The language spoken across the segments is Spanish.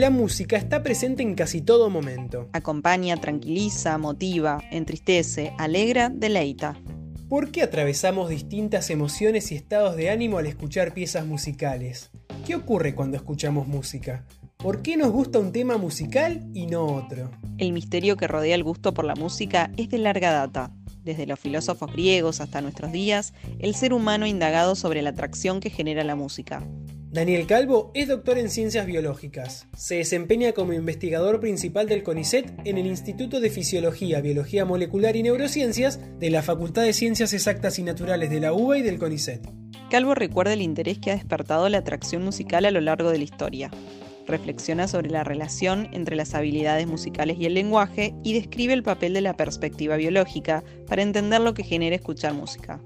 La música está presente en casi todo momento. Acompaña, tranquiliza, motiva, entristece, alegra, deleita. ¿Por qué atravesamos distintas emociones y estados de ánimo al escuchar piezas musicales? ¿Qué ocurre cuando escuchamos música? ¿Por qué nos gusta un tema musical y no otro? El misterio que rodea el gusto por la música es de larga data. Desde los filósofos griegos hasta nuestros días, el ser humano ha indagado sobre la atracción que genera la música. Daniel Calvo es doctor en ciencias biológicas. Se desempeña como investigador principal del CONICET en el Instituto de Fisiología, Biología Molecular y Neurociencias de la Facultad de Ciencias Exactas y Naturales de la UBA y del CONICET. Calvo recuerda el interés que ha despertado la atracción musical a lo largo de la historia. Reflexiona sobre la relación entre las habilidades musicales y el lenguaje y describe el papel de la perspectiva biológica para entender lo que genera escuchar música.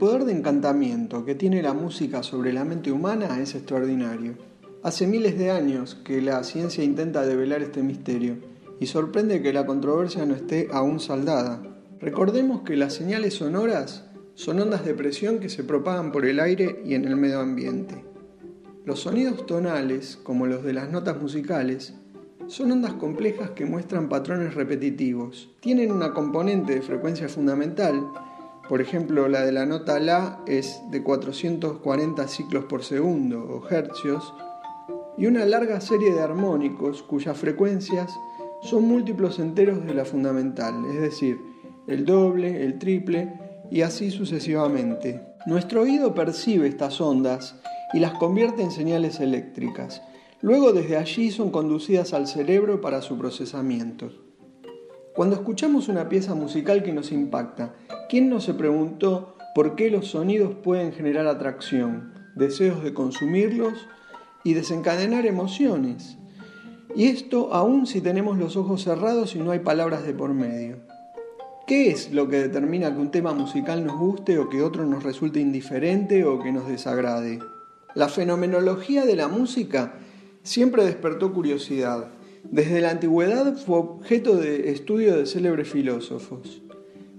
Poder de encantamiento que tiene la música sobre la mente humana es extraordinario. Hace miles de años que la ciencia intenta develar este misterio y sorprende que la controversia no esté aún saldada. Recordemos que las señales sonoras son ondas de presión que se propagan por el aire y en el medio ambiente. Los sonidos tonales, como los de las notas musicales, son ondas complejas que muestran patrones repetitivos. Tienen una componente de frecuencia fundamental por ejemplo, la de la nota La es de 440 ciclos por segundo o hercios y una larga serie de armónicos cuyas frecuencias son múltiplos enteros de la fundamental, es decir, el doble, el triple y así sucesivamente. Nuestro oído percibe estas ondas y las convierte en señales eléctricas. Luego desde allí son conducidas al cerebro para su procesamiento. Cuando escuchamos una pieza musical que nos impacta, ¿quién no se preguntó por qué los sonidos pueden generar atracción, deseos de consumirlos y desencadenar emociones? Y esto aún si tenemos los ojos cerrados y no hay palabras de por medio. ¿Qué es lo que determina que un tema musical nos guste o que otro nos resulte indiferente o que nos desagrade? La fenomenología de la música siempre despertó curiosidad desde la antigüedad fue objeto de estudio de célebres filósofos.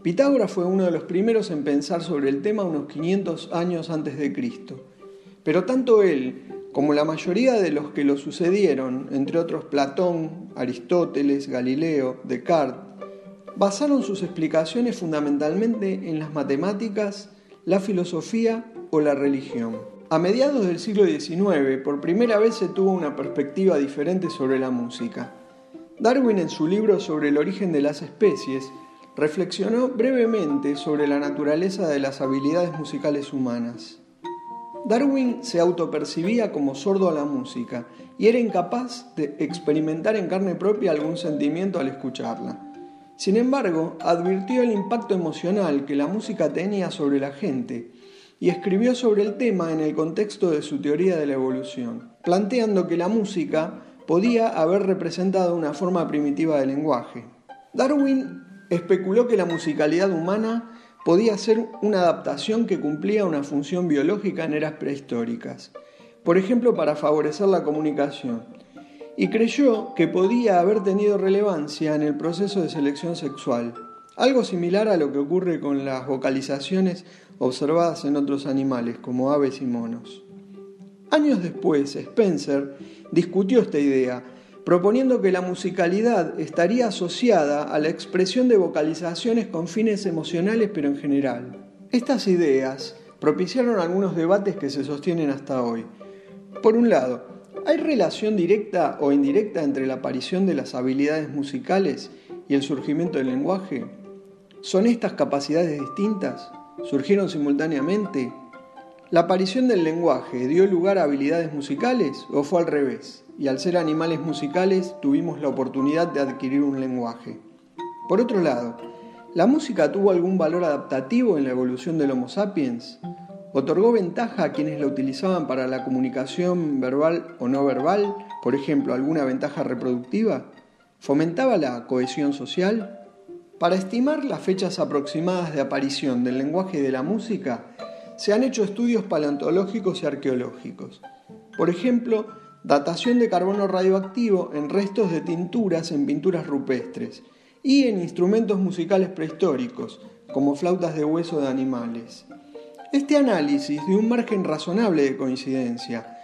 Pitágoras fue uno de los primeros en pensar sobre el tema unos 500 años antes de Cristo. Pero tanto él como la mayoría de los que lo sucedieron, entre otros Platón, Aristóteles, Galileo, Descartes, basaron sus explicaciones fundamentalmente en las matemáticas, la filosofía o la religión. A mediados del siglo XIX, por primera vez se tuvo una perspectiva diferente sobre la música. Darwin en su libro sobre el origen de las especies reflexionó brevemente sobre la naturaleza de las habilidades musicales humanas. Darwin se autopercibía como sordo a la música y era incapaz de experimentar en carne propia algún sentimiento al escucharla. Sin embargo, advirtió el impacto emocional que la música tenía sobre la gente y escribió sobre el tema en el contexto de su teoría de la evolución, planteando que la música podía haber representado una forma primitiva de lenguaje. Darwin especuló que la musicalidad humana podía ser una adaptación que cumplía una función biológica en eras prehistóricas, por ejemplo para favorecer la comunicación, y creyó que podía haber tenido relevancia en el proceso de selección sexual, algo similar a lo que ocurre con las vocalizaciones observadas en otros animales como aves y monos. Años después, Spencer discutió esta idea, proponiendo que la musicalidad estaría asociada a la expresión de vocalizaciones con fines emocionales pero en general. Estas ideas propiciaron algunos debates que se sostienen hasta hoy. Por un lado, ¿hay relación directa o indirecta entre la aparición de las habilidades musicales y el surgimiento del lenguaje? ¿Son estas capacidades distintas? ¿Surgieron simultáneamente? ¿La aparición del lenguaje dio lugar a habilidades musicales o fue al revés? Y al ser animales musicales tuvimos la oportunidad de adquirir un lenguaje. Por otro lado, ¿La música tuvo algún valor adaptativo en la evolución del Homo sapiens? ¿Otorgó ventaja a quienes la utilizaban para la comunicación verbal o no verbal? Por ejemplo, alguna ventaja reproductiva? ¿Fomentaba la cohesión social? Para estimar las fechas aproximadas de aparición del lenguaje y de la música, se han hecho estudios paleontológicos y arqueológicos. Por ejemplo, datación de carbono radioactivo en restos de tinturas en pinturas rupestres y en instrumentos musicales prehistóricos, como flautas de hueso de animales. Este análisis dio un margen razonable de coincidencia,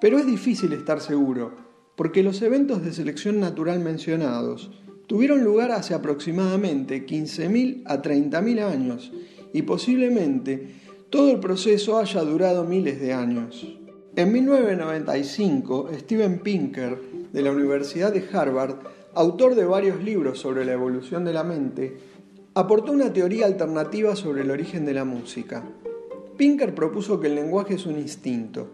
pero es difícil estar seguro, porque los eventos de selección natural mencionados tuvieron lugar hace aproximadamente 15.000 a 30.000 años y posiblemente todo el proceso haya durado miles de años. En 1995, Steven Pinker, de la Universidad de Harvard, autor de varios libros sobre la evolución de la mente, aportó una teoría alternativa sobre el origen de la música. Pinker propuso que el lenguaje es un instinto.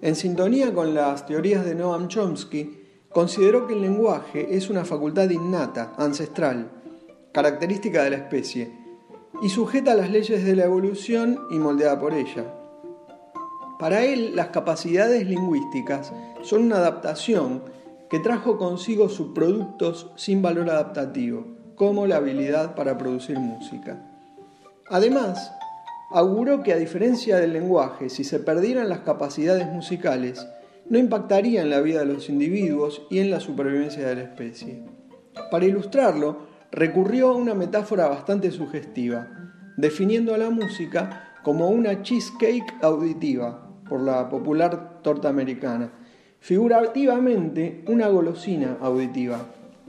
En sintonía con las teorías de Noam Chomsky, consideró que el lenguaje es una facultad innata, ancestral, característica de la especie, y sujeta a las leyes de la evolución y moldeada por ella. Para él, las capacidades lingüísticas son una adaptación que trajo consigo subproductos sin valor adaptativo, como la habilidad para producir música. Además, auguró que a diferencia del lenguaje, si se perdieran las capacidades musicales, no impactaría en la vida de los individuos y en la supervivencia de la especie. Para ilustrarlo, recurrió a una metáfora bastante sugestiva, definiendo a la música como una cheesecake auditiva, por la popular torta americana, figurativamente una golosina auditiva.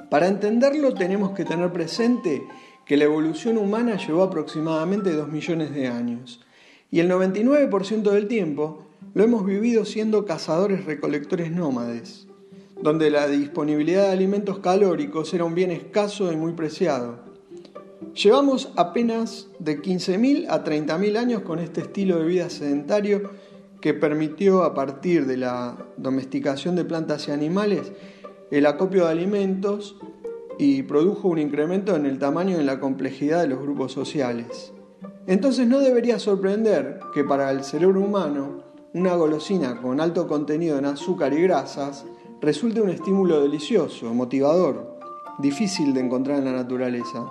Para entenderlo tenemos que tener presente que la evolución humana llevó aproximadamente 2 millones de años, y el 99% del tiempo lo hemos vivido siendo cazadores recolectores nómades donde la disponibilidad de alimentos calóricos era un bien escaso y muy preciado. Llevamos apenas de 15.000 a 30.000 años con este estilo de vida sedentario que permitió a partir de la domesticación de plantas y animales el acopio de alimentos y produjo un incremento en el tamaño y en la complejidad de los grupos sociales. Entonces no debería sorprender que para el cerebro humano una golosina con alto contenido en azúcar y grasas resulte un estímulo delicioso, motivador, difícil de encontrar en la naturaleza,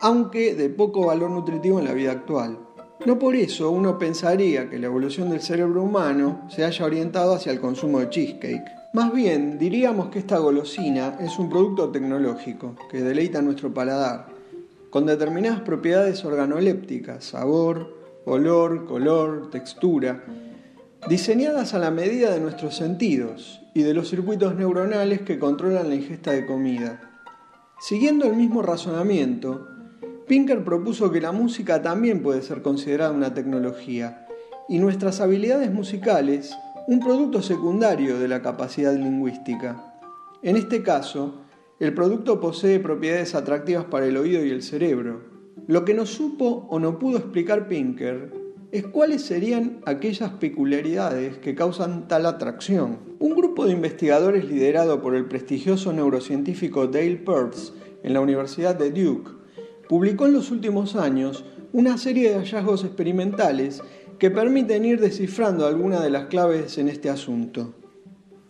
aunque de poco valor nutritivo en la vida actual. No por eso uno pensaría que la evolución del cerebro humano se haya orientado hacia el consumo de cheesecake. Más bien, diríamos que esta golosina es un producto tecnológico que deleita nuestro paladar, con determinadas propiedades organolépticas, sabor, olor, color, textura, diseñadas a la medida de nuestros sentidos y de los circuitos neuronales que controlan la ingesta de comida. Siguiendo el mismo razonamiento, Pinker propuso que la música también puede ser considerada una tecnología y nuestras habilidades musicales un producto secundario de la capacidad lingüística. En este caso, el producto posee propiedades atractivas para el oído y el cerebro. Lo que no supo o no pudo explicar Pinker es cuáles serían aquellas peculiaridades que causan tal atracción. Un grupo de investigadores liderado por el prestigioso neurocientífico Dale Pearce en la Universidad de Duke publicó en los últimos años una serie de hallazgos experimentales que permiten ir descifrando algunas de las claves en este asunto.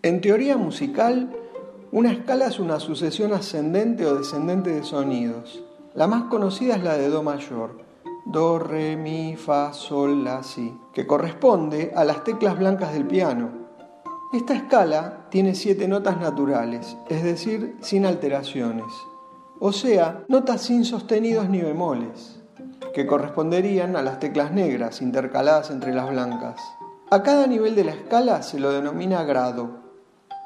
En teoría musical, una escala es una sucesión ascendente o descendente de sonidos. La más conocida es la de Do mayor, do, re, mi, fa, sol, la, si, que corresponde a las teclas blancas del piano. Esta escala tiene siete notas naturales, es decir, sin alteraciones, o sea, notas sin sostenidos ni bemoles, que corresponderían a las teclas negras intercaladas entre las blancas. A cada nivel de la escala se lo denomina grado,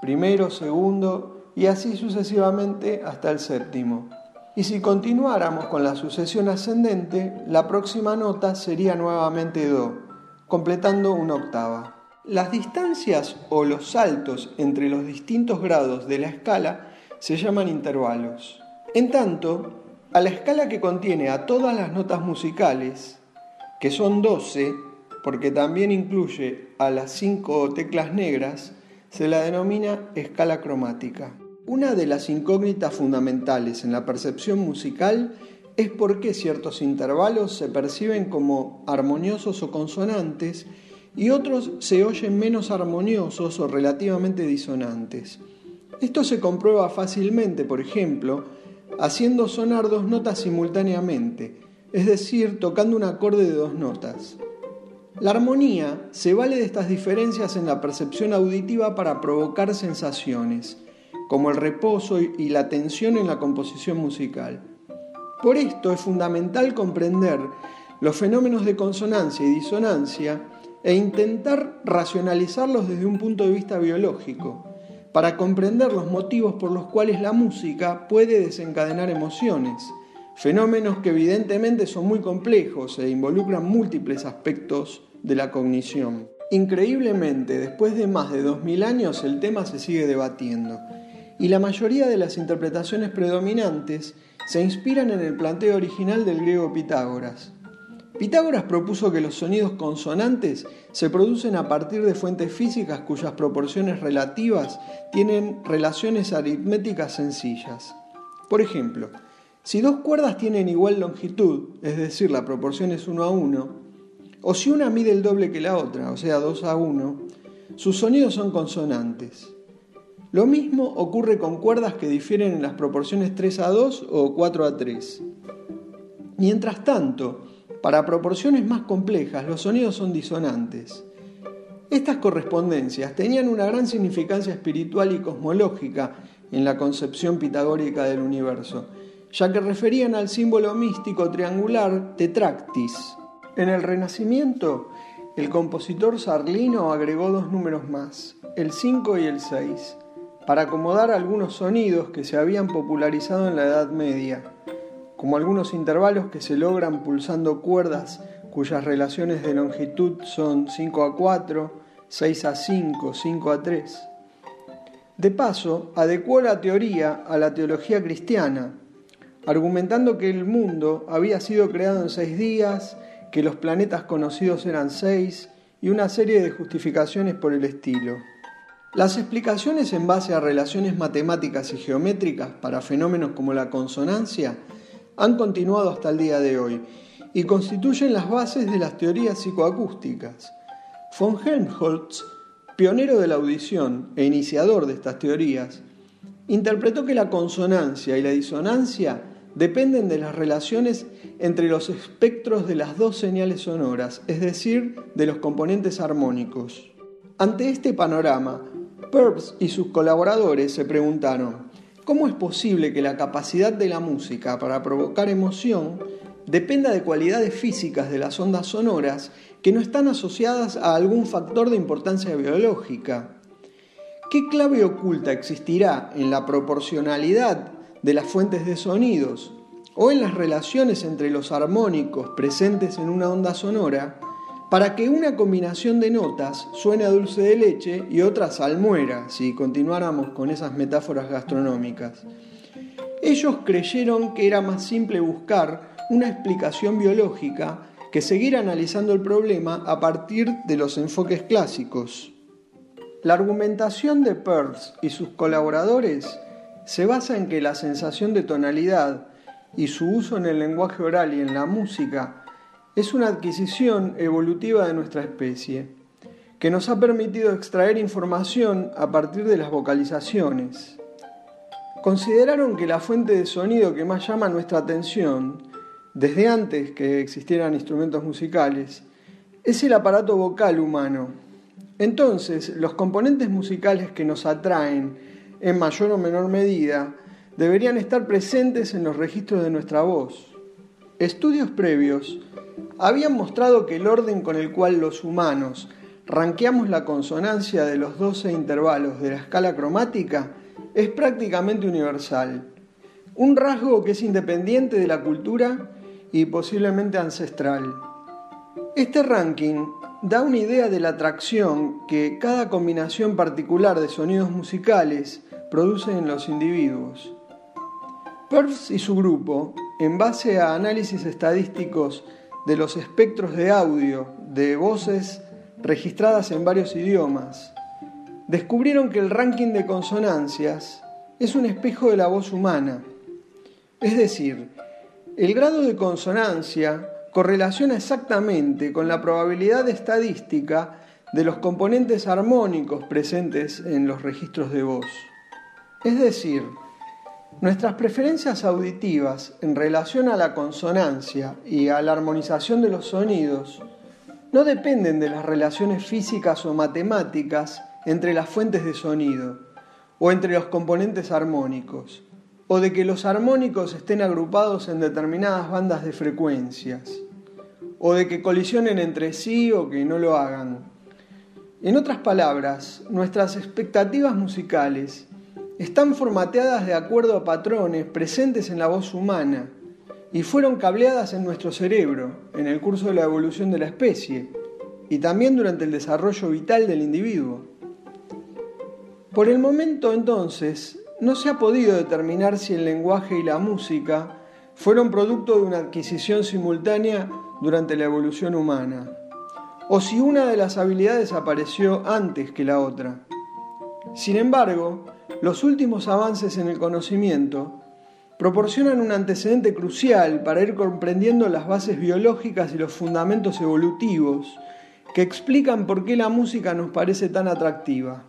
primero, segundo y así sucesivamente hasta el séptimo. Y si continuáramos con la sucesión ascendente, la próxima nota sería nuevamente Do, completando una octava. Las distancias o los saltos entre los distintos grados de la escala se llaman intervalos. En tanto, a la escala que contiene a todas las notas musicales, que son 12, porque también incluye a las 5 teclas negras, se la denomina escala cromática. Una de las incógnitas fundamentales en la percepción musical es por qué ciertos intervalos se perciben como armoniosos o consonantes y otros se oyen menos armoniosos o relativamente disonantes. Esto se comprueba fácilmente, por ejemplo, haciendo sonar dos notas simultáneamente, es decir, tocando un acorde de dos notas. La armonía se vale de estas diferencias en la percepción auditiva para provocar sensaciones, como el reposo y la tensión en la composición musical. Por esto es fundamental comprender los fenómenos de consonancia y disonancia e intentar racionalizarlos desde un punto de vista biológico, para comprender los motivos por los cuales la música puede desencadenar emociones, fenómenos que evidentemente son muy complejos e involucran múltiples aspectos de la cognición. Increíblemente, después de más de 2000 años el tema se sigue debatiendo y la mayoría de las interpretaciones predominantes se inspiran en el planteo original del griego Pitágoras, Pitágoras propuso que los sonidos consonantes se producen a partir de fuentes físicas cuyas proporciones relativas tienen relaciones aritméticas sencillas. Por ejemplo, si dos cuerdas tienen igual longitud, es decir, la proporción es 1 a 1, o si una mide el doble que la otra, o sea, 2 a 1, sus sonidos son consonantes. Lo mismo ocurre con cuerdas que difieren en las proporciones 3 a 2 o 4 a 3. Mientras tanto, para proporciones más complejas, los sonidos son disonantes. Estas correspondencias tenían una gran significancia espiritual y cosmológica en la concepción pitagórica del universo, ya que referían al símbolo místico triangular tetractis. En el Renacimiento, el compositor sarlino agregó dos números más, el 5 y el 6, para acomodar algunos sonidos que se habían popularizado en la Edad Media como algunos intervalos que se logran pulsando cuerdas cuyas relaciones de longitud son 5 a 4, 6 a 5, 5 a 3. De paso, adecuó la teoría a la teología cristiana, argumentando que el mundo había sido creado en seis días, que los planetas conocidos eran seis y una serie de justificaciones por el estilo. Las explicaciones en base a relaciones matemáticas y geométricas para fenómenos como la consonancia han continuado hasta el día de hoy y constituyen las bases de las teorías psicoacústicas. Von Helmholtz, pionero de la audición e iniciador de estas teorías, interpretó que la consonancia y la disonancia dependen de las relaciones entre los espectros de las dos señales sonoras, es decir, de los componentes armónicos. Ante este panorama, Peirce y sus colaboradores se preguntaron, ¿Cómo es posible que la capacidad de la música para provocar emoción dependa de cualidades físicas de las ondas sonoras que no están asociadas a algún factor de importancia biológica? ¿Qué clave oculta existirá en la proporcionalidad de las fuentes de sonidos o en las relaciones entre los armónicos presentes en una onda sonora para que una combinación de notas suene dulce de leche y otra salmuera, si continuáramos con esas metáforas gastronómicas. Ellos creyeron que era más simple buscar una explicación biológica que seguir analizando el problema a partir de los enfoques clásicos. La argumentación de Peirce y sus colaboradores se basa en que la sensación de tonalidad y su uso en el lenguaje oral y en la música es una adquisición evolutiva de nuestra especie, que nos ha permitido extraer información a partir de las vocalizaciones. Consideraron que la fuente de sonido que más llama nuestra atención, desde antes que existieran instrumentos musicales, es el aparato vocal humano. Entonces, los componentes musicales que nos atraen, en mayor o menor medida, deberían estar presentes en los registros de nuestra voz. Estudios previos habían mostrado que el orden con el cual los humanos ranqueamos la consonancia de los 12 intervalos de la escala cromática es prácticamente universal, un rasgo que es independiente de la cultura y posiblemente ancestral. Este ranking da una idea de la atracción que cada combinación particular de sonidos musicales produce en los individuos. Peirce y su grupo, en base a análisis estadísticos de los espectros de audio de voces registradas en varios idiomas, descubrieron que el ranking de consonancias es un espejo de la voz humana. Es decir, el grado de consonancia correlaciona exactamente con la probabilidad estadística de los componentes armónicos presentes en los registros de voz. Es decir, nuestras preferencias auditivas en relación a la consonancia y a la armonización de los sonidos no dependen de las relaciones físicas o matemáticas entre las fuentes de sonido o entre los componentes armónicos, o de que los armónicos estén agrupados en determinadas bandas de frecuencias, o de que colisionen entre sí o que no lo hagan. En otras palabras, nuestras expectativas musicales están formateadas de acuerdo a patrones presentes en la voz humana y fueron cableadas en nuestro cerebro en el curso de la evolución de la especie y también durante el desarrollo vital del individuo. Por el momento entonces, no se ha podido determinar si el lenguaje y la música fueron producto de una adquisición simultánea durante la evolución humana, o si una de las habilidades apareció antes que la otra. Sin embargo, los últimos avances en el conocimiento proporcionan un antecedente crucial para ir comprendiendo las bases biológicas y los fundamentos evolutivos que explican por qué la música nos parece tan atractiva.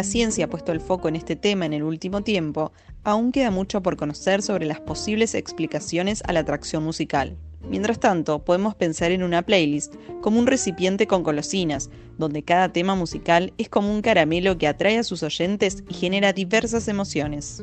La ciencia ha puesto el foco en este tema en el último tiempo, aún queda mucho por conocer sobre las posibles explicaciones a la atracción musical. Mientras tanto, podemos pensar en una playlist como un recipiente con golosinas, donde cada tema musical es como un caramelo que atrae a sus oyentes y genera diversas emociones.